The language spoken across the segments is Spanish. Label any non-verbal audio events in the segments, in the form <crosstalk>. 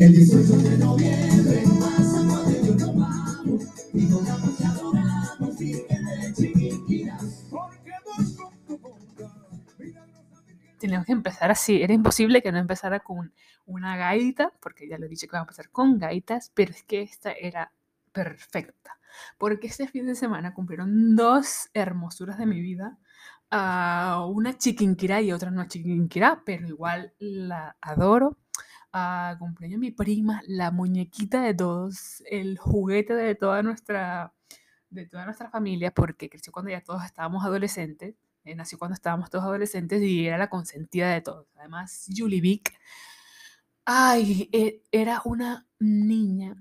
El 18 de noviembre pasa cuando yo no vamos y jugamos y adoramos que de milagrosamente Teníamos que empezar así. Era imposible que no empezara con una gaita, porque ya lo he dicho que vamos a empezar con gaitas, pero es que esta era perfecta. Porque este fin de semana cumplieron dos hermosuras de mi vida. ah, una chiquinquirá y otra no chiquinquirá, pero igual la adoro. Ah, cumpleaños de mi prima, la muñequita de todos, el juguete de toda nuestra, de toda nuestra familia, porque creció cuando ya todos estábamos adolescentes. eh, nació cuando estábamos todos adolescentes y era la consentida de todos. Además, Julie Vick, ay, e- era una niña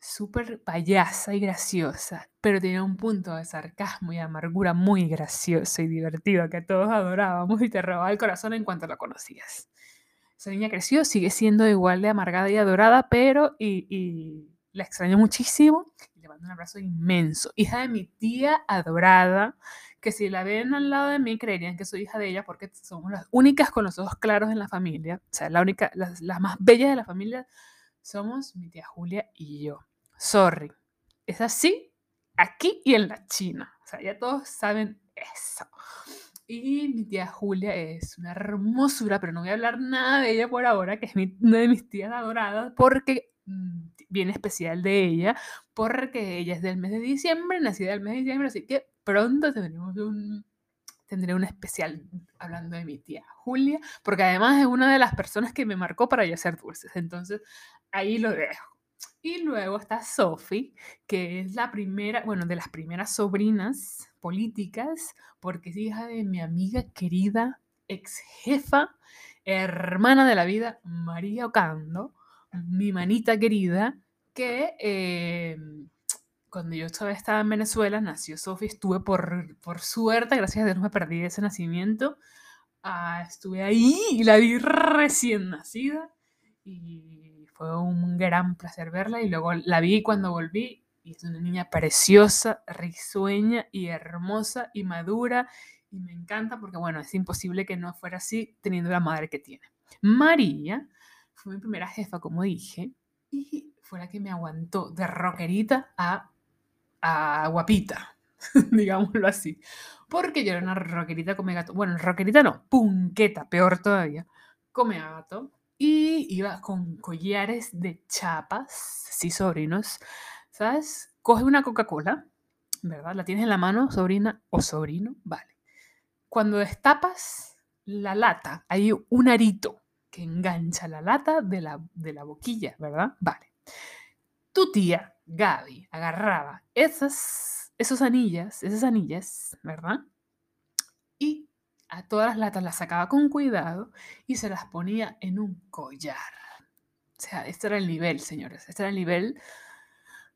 súper payasa y graciosa, pero tenía un punto de sarcasmo y amargura muy gracioso y divertido que todos adorábamos y te robaba el corazón en cuanto la conocías. Esa niña creció, sigue siendo igual de amargada y adorada, pero y, y la extraño muchísimo le mando un abrazo inmenso. Hija de mi tía adorada, que si la ven al lado de mí creerían que soy hija de ella porque somos las únicas con los ojos claros en la familia, o sea, la única, las, las más bellas de la familia somos mi tía Julia y yo. Sorry. Es así aquí y en la China. O sea, ya todos saben eso. Y mi tía Julia es una hermosura, pero no voy a hablar nada de ella por ahora, que es mi- una de mis tías adoradas, porque mm, bien especial de ella, porque ella es del mes de diciembre, nacida del mes de diciembre, así que pronto tendremos un, tendré un especial hablando de mi tía Julia, porque además es una de las personas que me marcó para yo hacer dulces. Entonces, ahí lo dejo. Y luego está Sophie, que es la primera, bueno, de las primeras sobrinas políticas, porque es hija de mi amiga querida, ex jefa, hermana de la vida, María Ocando, mi manita querida, que eh, cuando yo todavía estaba en Venezuela, nació Sophie, estuve por, por suerte, gracias a Dios no me perdí ese nacimiento, ah, estuve ahí y la vi recién nacida y fue un gran placer verla y luego la vi cuando volví y es una niña preciosa, risueña y hermosa y madura y me encanta porque bueno, es imposible que no fuera así teniendo la madre que tiene. María fue mi primera jefa, como dije, y fue la que me aguantó de rockerita a, a guapita, <laughs> digámoslo así. Porque yo era una rockerita come gato. Bueno, rockerita no, punqueta, peor todavía. Come gato. Y iba con collares de chapas, sí, sobrinos. ¿Sabes? Coge una Coca-Cola, ¿verdad? La tienes en la mano, sobrina o sobrino, vale. Cuando destapas la lata, hay un arito que engancha la lata de la, de la boquilla, ¿verdad? Vale. Tu tía, Gaby, agarraba esas, esos anillas, esas anillas, ¿verdad? Y a todas las latas las sacaba con cuidado y se las ponía en un collar. O sea, este era el nivel, señores. Este era el nivel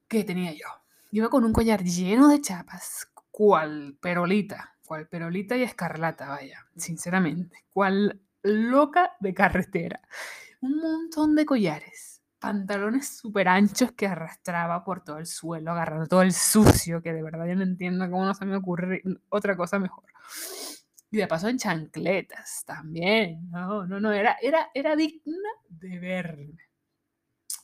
que tenía yo. Iba con un collar lleno de chapas, cual perolita, cual perolita y escarlata, vaya, sinceramente, cual loca de carretera. Un montón de collares, pantalones súper anchos que arrastraba por todo el suelo, agarrando todo el sucio, que de verdad yo no entiendo cómo no se me ocurre otra cosa mejor. Y de paso en chancletas también. No, no, no, era, era, era digna de verme.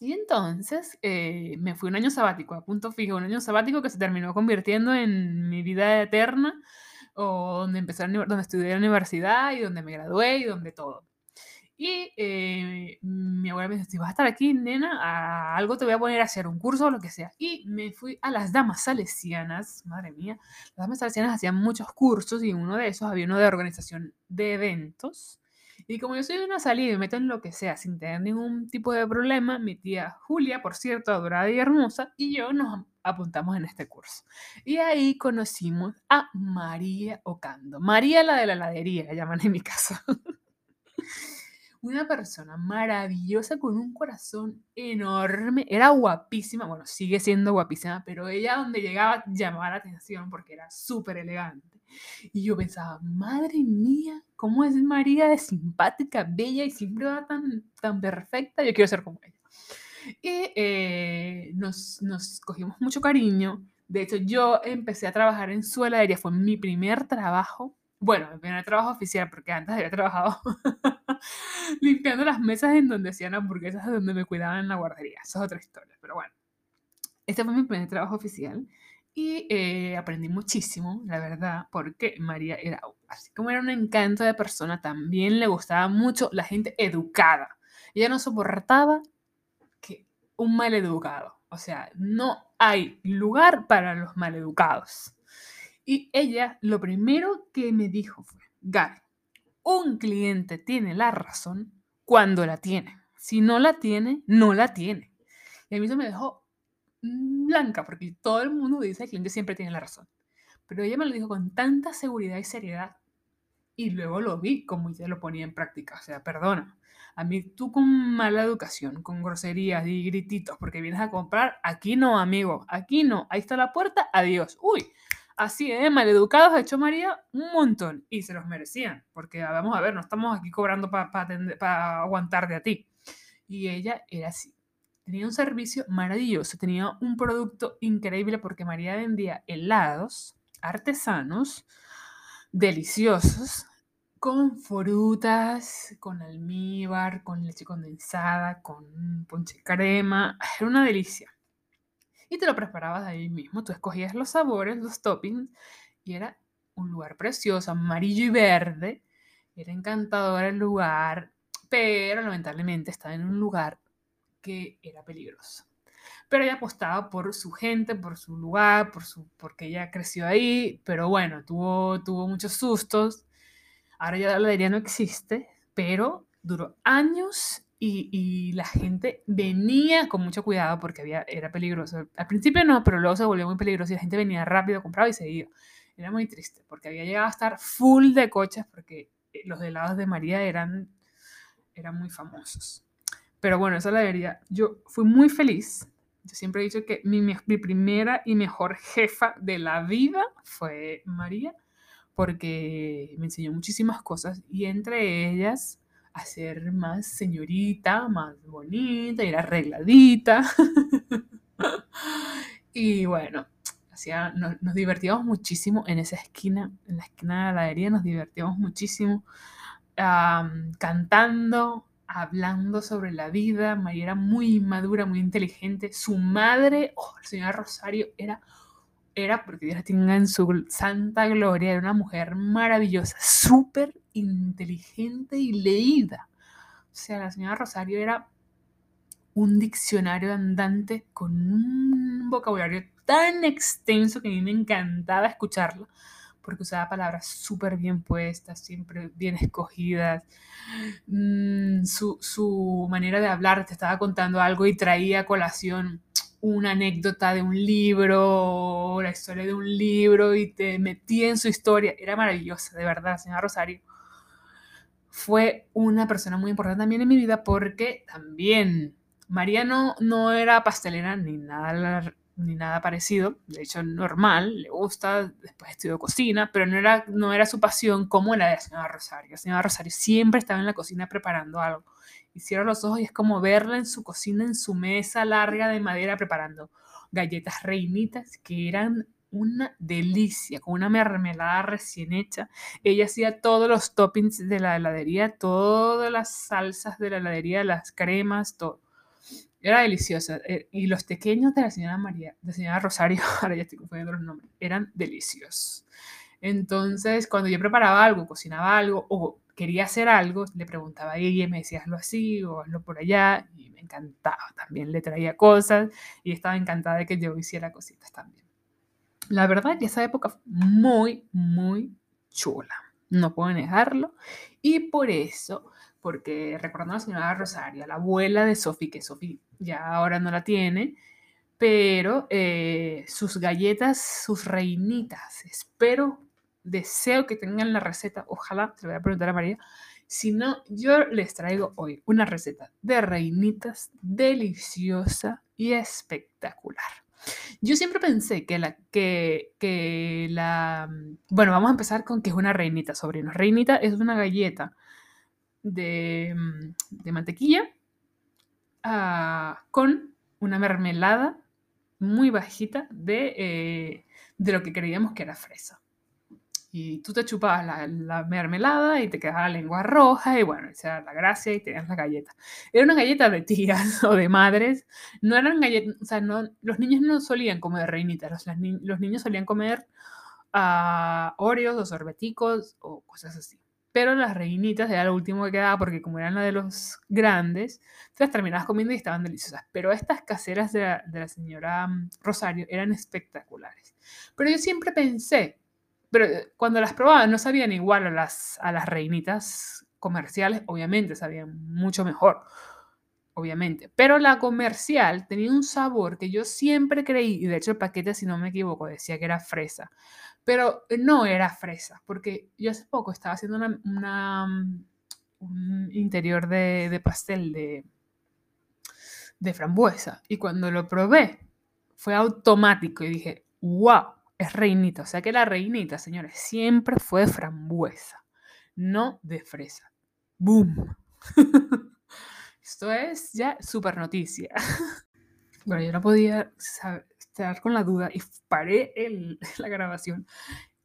Y entonces eh, me fui un año sabático, a punto fijo, un año sabático que se terminó convirtiendo en mi vida eterna, o donde empecé, donde estudié en la universidad y donde me gradué y donde todo. Y eh, mi abuela me dijo, si vas a estar aquí, nena, a algo te voy a poner a hacer, un curso o lo que sea. Y me fui a las damas salesianas, madre mía, las damas salesianas hacían muchos cursos y en uno de esos había uno de organización de eventos. Y como yo soy de una salida y me meto en lo que sea sin tener ningún tipo de problema, mi tía Julia, por cierto, adorada y hermosa, y yo nos apuntamos en este curso. Y ahí conocimos a María Ocando. María la de la heladería, la llaman en mi casa. <laughs> Una persona maravillosa con un corazón enorme. Era guapísima, bueno, sigue siendo guapísima, pero ella donde llegaba llamaba la atención porque era súper elegante. Y yo pensaba, madre mía, ¿cómo es María de simpática, bella y siempre va tan, tan perfecta? Yo quiero ser como ella. Y eh, nos, nos cogimos mucho cariño. De hecho, yo empecé a trabajar en su heladería, fue mi primer trabajo, bueno, mi primer trabajo oficial, porque antes había trabajado <laughs> limpiando las mesas en donde hacían hamburguesas, donde me cuidaban en la guardería. Eso es otra historia, pero bueno. Este fue mi primer trabajo oficial y eh, aprendí muchísimo, la verdad, porque María era, así como era un encanto de persona, también le gustaba mucho la gente educada. Ella no soportaba que un mal educado. O sea, no hay lugar para los maleducados. Y ella lo primero que me dijo fue, Gaby, un cliente tiene la razón cuando la tiene. Si no la tiene, no la tiene. Y a mí eso me dejó blanca, porque todo el mundo dice que el cliente siempre tiene la razón. Pero ella me lo dijo con tanta seguridad y seriedad. Y luego lo vi como ella lo ponía en práctica. O sea, perdona. A mí tú con mala educación, con groserías y grititos, porque vienes a comprar, aquí no, amigo, aquí no. Ahí está la puerta, adiós. Uy, así de maleducados ha hecho María un montón y se los merecían, porque vamos a ver, no estamos aquí cobrando para pa aguantar de a ti. Y ella era así. Tenía un servicio maravilloso, tenía un producto increíble porque María vendía helados artesanos, deliciosos, con frutas, con almíbar, con leche condensada, con ponche crema. <sighs> Era una delicia y te lo preparabas ahí mismo. Tú escogías los sabores, los toppings y era un lugar precioso, amarillo y verde. Era encantador el lugar, pero lamentablemente estaba en un lugar que era peligroso. Pero ella apostaba por su gente, por su lugar, por su, porque ella creció ahí, pero bueno, tuvo, tuvo muchos sustos. Ahora ya la heladería no existe, pero duró años y, la gente venía con mucho cuidado porque había, era peligroso. Al principio no, pero luego se volvió muy peligroso y la gente venía rápido, compraba y se iba. Era muy triste porque había llegado a estar full de coches porque eh, los helados de María eran, eran muy famosos. Pero bueno, esa la vería. Yo fui muy feliz. Yo siempre he dicho que mi, mi primera y mejor jefa de la vida fue María porque me enseñó muchísimas cosas y entre ellas a ser más señorita, más bonita, ir arregladita. <laughs> y bueno, hacía, nos, divertíamos muchísimo en esa esquina, en la esquina de la heladería, nos divertíamos muchísimo cantando, hablando sobre la vida. María era muy madura, muy inteligente. Su madre, oh, la señora Rosario, era era, porque Dios la tenga en su santa gloria, era una mujer maravillosa, súper inteligente y leída. O sea, la señora Rosario era un diccionario andante con un vocabulario tan extenso que a mí me encantaba escucharlo, porque usaba palabras súper bien puestas, siempre bien <laughs> escogidas. Mm, su, su manera de hablar, te estaba contando algo y traía a colación una anécdota de un libro, la historia de un libro y te metí en su historia. Era maravillosa, de verdad, señora Rosario. Fue una persona muy importante también en mi vida porque también María no, no era pastelera ni nada, ni nada parecido, de hecho normal, le gusta, después estudió cocina, pero no era, no era su pasión como la de la señora Rosario. La señora Rosario siempre estaba en la cocina preparando algo y cierro los ojos y es como verla en su cocina, en su mesa larga de madera, preparando galletas reinitas que eran una delicia, con una mermelada recién hecha. Ella hacía todos los toppings de la heladería, todas las salsas de la heladería, las cremas, todo. Era deliciosa. Eh, y los pequeños de la señora María, de señora Rosario, <laughs> ahora ya estoy confundiendo los nombres, eran deliciosos. Entonces, cuando yo preparaba algo, cocinaba algo, o quería hacer algo, le preguntaba a ella y me decía hazlo así o hazlo por allá y me encantaba. También le traía cosas y estaba encantada de que yo hiciera cositas también. La verdad que esa época fue muy, muy chula. No puedo negarlo. Y por eso, porque recordando a la señora Rosario, la abuela de Sofi, que Sofi ya ahora no la tiene, pero eh, sus galletas, sus reinitas, espero deseo que tengan la receta, ojalá, se lo voy a preguntar a María. Si no, yo les traigo hoy una receta de reinitas deliciosa y espectacular. Yo siempre pensé que la, que, que la, bueno, vamos a empezar con que es una reinita, sobrino. Reinita es una galleta de, de mantequilla ah, con una mermelada muy bajita de, eh, de lo que creíamos que era fresa Y tú te chupabas la, la mermelada y te quedaba la lengua roja y bueno, esa era la gracia y tenías la galleta. Era una galleta de tías <laughs> o de madres. No eran galletas, no, los niños no solían comer reinitas, los, niños solían comer ah, Oreos o sorbeticos o cosas así. Pero las reinitas era lo último que quedaba porque como eran las de los grandes, te las terminabas comiendo y estaban deliciosas. Pero estas caseras de la, de la señora mm, Rosario eran espectaculares. Pero yo siempre pensé, pero eh, cuando las probaba no sabían igual a las, a las reinitas comerciales, obviamente sabían mucho mejor, obviamente. Pero la comercial tenía un sabor que yo siempre creí, y de hecho el paquete, si no me equivoco, decía que era fresa, pero no era fresa, porque yo hace poco estaba haciendo una, mm, un interior de, pastel de, de frambuesa, y cuando lo probé, fue automático y dije, wow, es reinita. O sea que la reinita, señores, siempre fue de frambuesa, no de fresa. ¡Boom! <laughs> Esto es ya super noticia. <laughs> Bueno, yo no podía sab- estar con la duda y paré el- <laughs> la grabación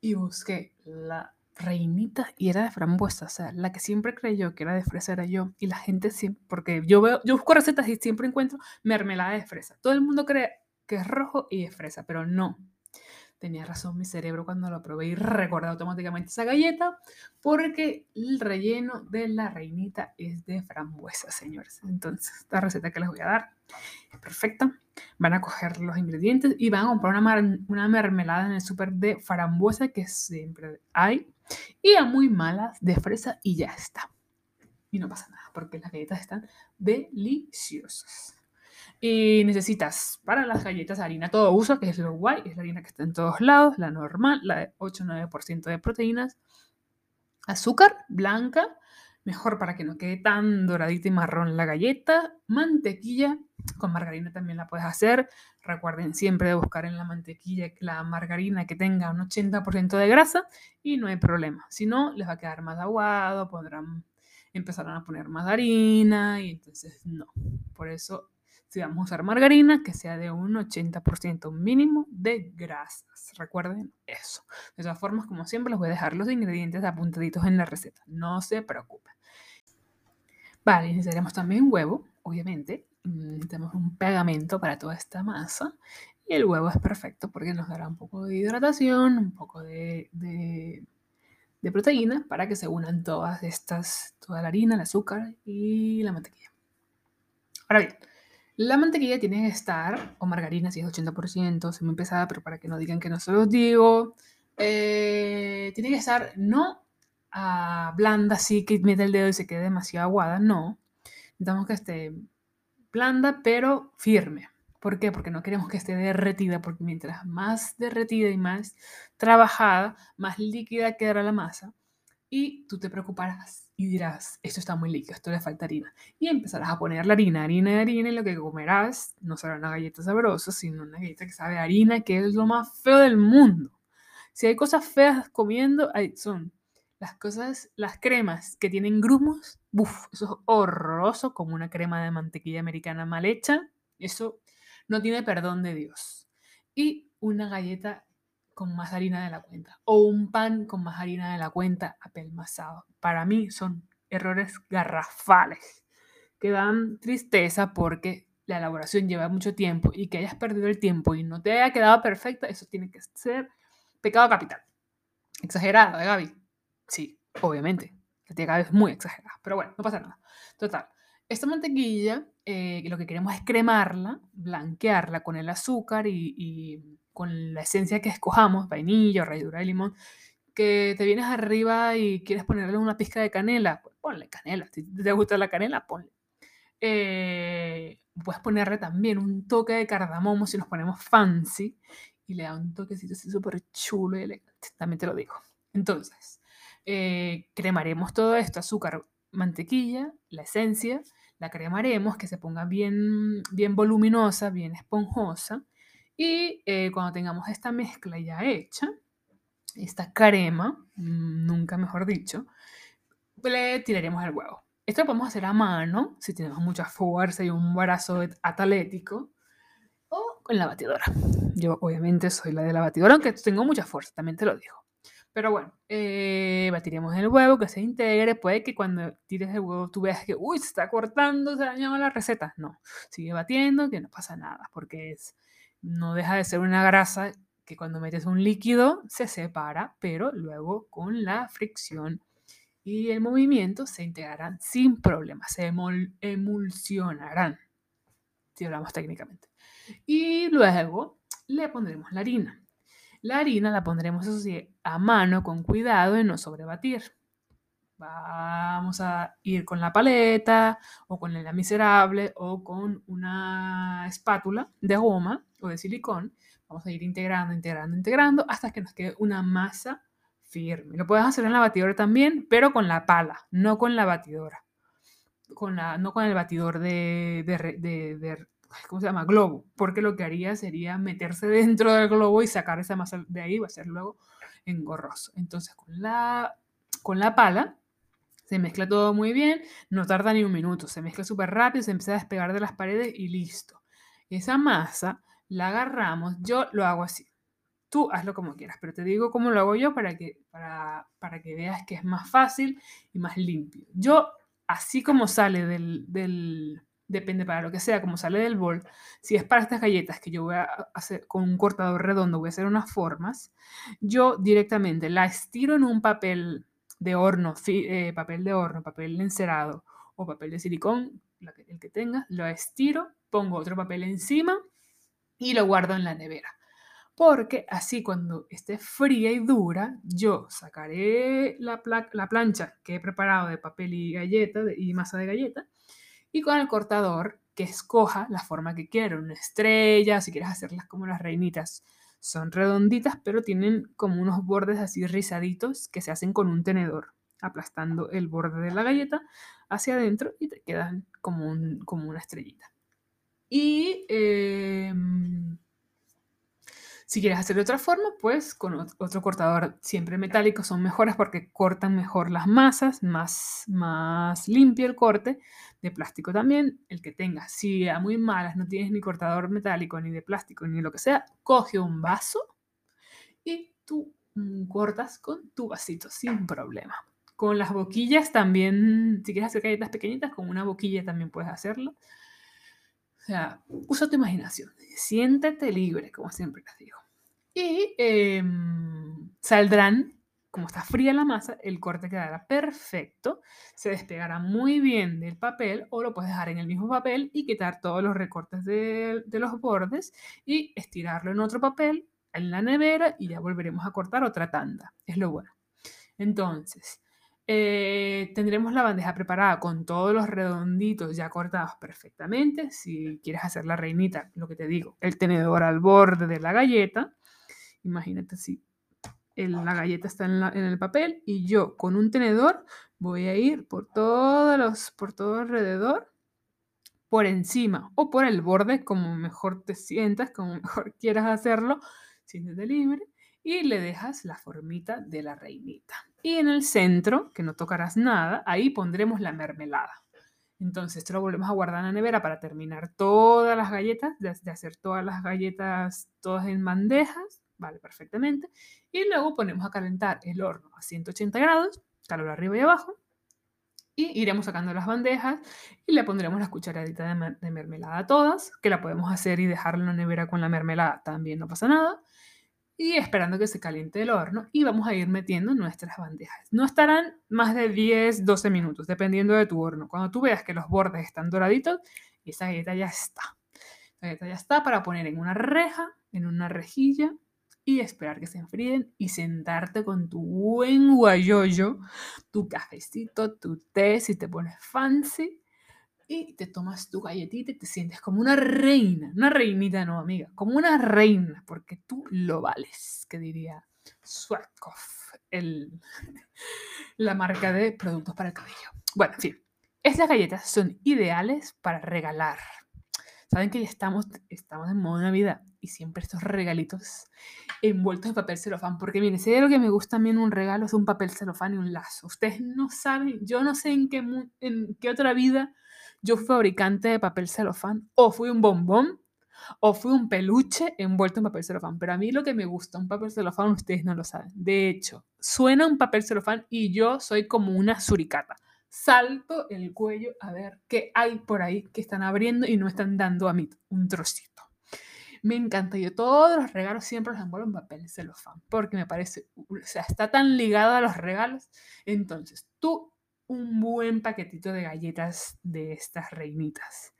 y busqué la reinita y era de frambuesa, o sea, la que siempre creyó que era de fresa era yo y la gente siempre, porque yo veo, yo busco recetas y siempre encuentro mermelada de fresa. Todo el mundo cree que es rojo y es fresa, pero no. Tenía razón mi cerebro cuando lo probé y recordé automáticamente esa galleta porque el relleno de la reinita es de frambuesa, señores. Entonces, esta receta que les voy a dar es perfecta. Van a coger los ingredientes y van a comprar una, una mermelada en el súper de frambuesa que siempre hay y a muy malas de fresa y ya está. Y no pasa nada porque las galletas están deliciosas. Y necesitas para las galletas harina todo uso, que es lo guay, es la harina que está en todos lados, la normal, la de 8-9% de proteínas, azúcar blanca, mejor para que no quede tan doradita y marrón la galleta, mantequilla, con margarina también la puedes hacer. Recuerden siempre de buscar en la mantequilla la margarina que tenga un 80% de grasa y no hay problema. Si no, les va a quedar más aguado, podrán empezar a poner más harina y entonces no. Por eso si vamos a usar margarina, que sea de un 80% mínimo de grasas. Recuerden eso. De todas formas, como siempre, les voy a dejar los ingredientes apuntaditos en la receta. No se preocupen. Vale, necesitaremos también huevo, obviamente. Necesitamos un pegamento para toda esta masa. Y el huevo es perfecto porque nos dará un poco de hidratación, un poco de, de, de proteína para que se unan todas estas, toda la harina, el azúcar y la mantequilla. Ahora bien, la mantequilla tiene que estar, o margarina si es 80%, semi pesada, pero para que no digan que no se los digo, eh, tiene que estar no blanda, así que mete el dedo y se quede demasiado aguada, no. Necesitamos que esté blanda, pero firme. ¿Por qué? Porque no queremos que esté derretida, porque mientras más derretida y más trabajada, más líquida quedará la masa. Y tú te preocuparás y dirás, esto está muy líquido, esto le falta harina. Y empezarás a poner la harina, harina harina, y lo que comerás no será una galleta sabrosa, sino una galleta que sabe harina, que es lo más feo del mundo. Si hay cosas feas comiendo, son las cosas, las cremas que tienen grumos, ¡buf! eso es horroroso, como una crema de mantequilla americana mal hecha. Eso no tiene perdón de Dios. Y una galleta con más harina de la cuenta. O un pan con más harina de la cuenta apelmazado. Para mí son errores garrafales que dan tristeza porque la elaboración lleva mucho tiempo y que hayas perdido el tiempo y no te haya quedado perfecta, eso tiene que ser pecado capital. Exagerado, ¿eh, Gaby? Sí, obviamente. La tía Gaby es muy exagerada, pero bueno, no pasa nada. Total, esta mantequilla, eh, lo que queremos es cremarla, blanquearla con el azúcar y, y con la esencia que escojamos, vainilla ralladura de limón, que te vienes arriba y quieres ponerle una pizca de canela, pues ponle canela. Si te gusta la canela, ponle. Eh, puedes ponerle también un toque de cardamomo si nos ponemos fancy y le da un toquecito así súper chulo y elegante, también te lo digo. Entonces, eh, cremaremos todo esto, azúcar, mantequilla, la esencia, la cremaremos que se ponga bien, bien voluminosa, bien esponjosa. Y eh, cuando tengamos esta mezcla ya hecha, esta crema, mm, nunca mejor dicho, le tiraremos el huevo. Esto lo podemos hacer a mano, si tenemos mucha fuerza y un brazo atlético, o con la batidora. Yo obviamente soy la de la batidora, aunque tengo mucha fuerza, también te lo digo. Pero bueno, eh, batiremos el huevo, que se integre. Puede que cuando tires el huevo tú veas que, uy, se está cortando, se dañado la receta. No, sigue batiendo, que no pasa nada, porque es, no deja de ser una grasa que cuando metes un líquido se separa, pero luego con la fricción y el movimiento se integrarán sin problemas, se emul- emulsionarán, si hablamos técnicamente. Y luego le pondremos la harina. La harina la pondremos a mano con cuidado de no sobrebatir. Vamos a ir con la paleta o con la miserable o con una espátula de goma o de silicón. Vamos a ir integrando, integrando, integrando hasta que nos quede una masa firme. Lo puedes hacer en la batidora también, pero con la pala, no con la batidora. Con la, no con el batidor de, de, de- de- ¿cómo se llama? Globo, porque lo que haría sería meterse dentro del globo y sacar esa masa de ahí, va a ser luego engorroso. Entonces con la, con la pala se mezcla todo muy bien, no tarda ni un minuto, se mezcla súper rápido, se empieza a despegar de las paredes y listo. Esa masa la agarramos, yo lo hago así. Tú hazlo como quieras, pero te digo cómo lo hago yo para que, para, para que veas que es más fácil y más limpio. Yo, así como sale del, del, depende para lo que sea, como sale del bol, si es para estas galletas que yo voy a hacer con un cortador redondo, voy a hacer unas formas, yo directamente la estiro en un papel de horno, eh, papel de horno, papel encerado o papel de silicón, el que tengas, lo estiro, pongo otro papel encima y lo guardo en la nevera. Porque así cuando esté fría y dura, yo sacaré la, pla- la plancha que he preparado de papel y galleta y masa de galleta y con el cortador que escoja la forma que quiero, una estrella, si quieres hacerlas como las reinitas. Son redonditas, pero tienen como unos bordes así rizaditos que se hacen con un tenedor, aplastando el borde de la galleta hacia adentro y te quedan como, un- como una estrellita. Y em, si quieres hacer de otra forma, pues con ot- otro cortador siempre metálico son mejores porque cortan mejor las masas, más, más limpio el corte. De plástico también, el que tengas. Si a muy malas no tienes ni cortador metálico, ni de plástico, ni lo que sea, coge un vaso y tú mm, cortas con tu vasito sin problema. Con las boquillas también, si quieres hacer galletas pequeñitas, con una boquilla también puedes hacerlo. Sea, usa tu imaginación, siéntete libre, como siempre les digo. Y em, saldrán, como está fría la masa, el corte quedará perfecto, se despegará muy bien del papel o lo puedes dejar en el mismo papel y quitar todos los recortes de, de los bordes y estirarlo en otro papel en la nevera y ya volveremos a cortar otra tanda. Es lo bueno. Entonces, eh, tendremos la bandeja preparada con todos los redonditos ya cortados perfectamente. Si quieres hacer la reinita, lo que te digo, el tenedor al borde de la galleta. Imagínate si la galleta está en el papel y yo con un tenedor voy a ir por todos los, por todo alrededor, por encima o por el borde, como mejor te sientas, como <laughs> mejor quieras hacerlo, siéntete libre y le dejas la formita de la reinita. Y en el centro, que no tocarás nada, ahí pondremos la mermelada. Entonces, esto lo volvemos a guardar en la nevera para terminar todas las galletas, de, hacer todas las galletas todas en bandejas, vale, perfectamente. Y luego ponemos a calentar el horno a 180 grados, calor arriba y abajo, y iremos sacando las bandejas y le pondremos las cucharaditas de mermelada a todas, que la podemos hacer y dejarla en la nevera con la mermelada, también no pasa nada. Y esperando que se caliente el horno y vamos a ir metiendo nuestras bandejas. No estarán más de 10, 12 minutos, dependiendo de tu horno. Cuando tú veas que los bordes están doraditos, esa galleta ya está. La galleta ya está para poner en una reja, en una rejilla y esperar que se enfríen y sentarte con tu buen guayoyo, tu cafecito, tu té, si te pones fancy, y te tomas tu galletita y te sientes como una reina, una reinita no, amiga, como una reina, porque tú lo vales, que diría Swatkov, el, <laughs> la marca de productos para el cabello. Bueno, en fin, estas galletas son ideales para regalar. Saben que ya estamos, estamos en modo Navidad y siempre estos regalitos envueltos en papel celofán, porque miren, si hay algo que me gusta a un regalo es un papel celofán y un lazo. Ustedes no saben, yo no sé en qué, en qué otra vida yo fui fabricante de papel celofán o fui un bombón o fue un peluche envuelto en papel celofán. Pero a mí lo que me gusta, un papel celofán, ustedes no lo saben. De hecho, suena un papel celofán y yo soy como una suricata. Salto el cuello a ver qué hay por ahí que están abriendo y no están dando a mí un trocito. Me encanta. Yo todos los regalos siempre los envuelvo en papel celofán porque me parece, o sea, está tan ligado a los regalos. Entonces, tú un buen paquetito de galletas de estas reinitas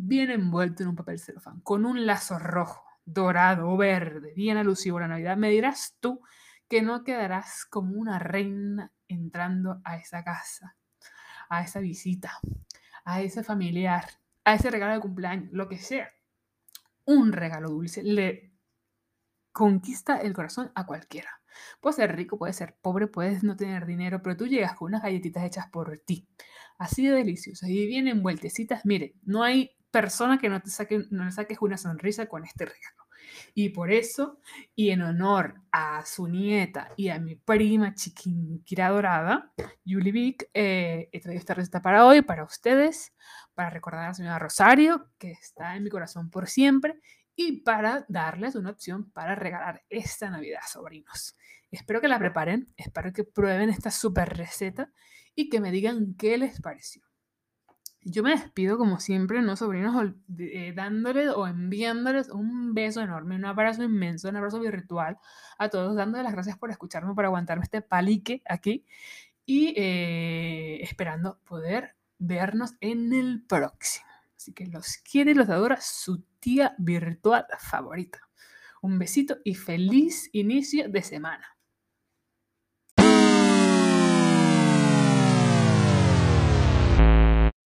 bien envuelto en un papel celofán, con un lazo rojo, dorado o verde, bien alusivo a la Navidad, me dirás tú que no quedarás como una reina entrando a esa casa, a esa visita, a ese familiar, a ese regalo de cumpleaños, lo que sea. Un regalo dulce le conquista el corazón a cualquiera. Puede ser rico, puede ser pobre, puedes no tener dinero, pero tú llegas con unas galletitas hechas por ti, así de deliciosas y bien envueltecitas. Mire, no hay persona que no te saque, no le saques una sonrisa con este regalo. Y por eso, y en honor a su nieta y a mi prima chiquinquira dorada, Julie Vic, eh, he traído esta receta para hoy, para ustedes, para recordar a la señora Rosario, que está en mi corazón por siempre, y para darles una opción para regalar esta Navidad, sobrinos. Espero que la preparen, espero que prueben esta super receta y que me digan qué les pareció. Yo me despido como siempre, ¿no, sobrinos? Eh, dándoles o enviándoles un beso enorme, un abrazo inmenso, un abrazo virtual a todos, dándoles las gracias por escucharme, por aguantarme este palique aquí y eh, esperando poder vernos en el próximo. Así que los quiere y los adora su tía virtual favorita. Un besito y feliz inicio de semana.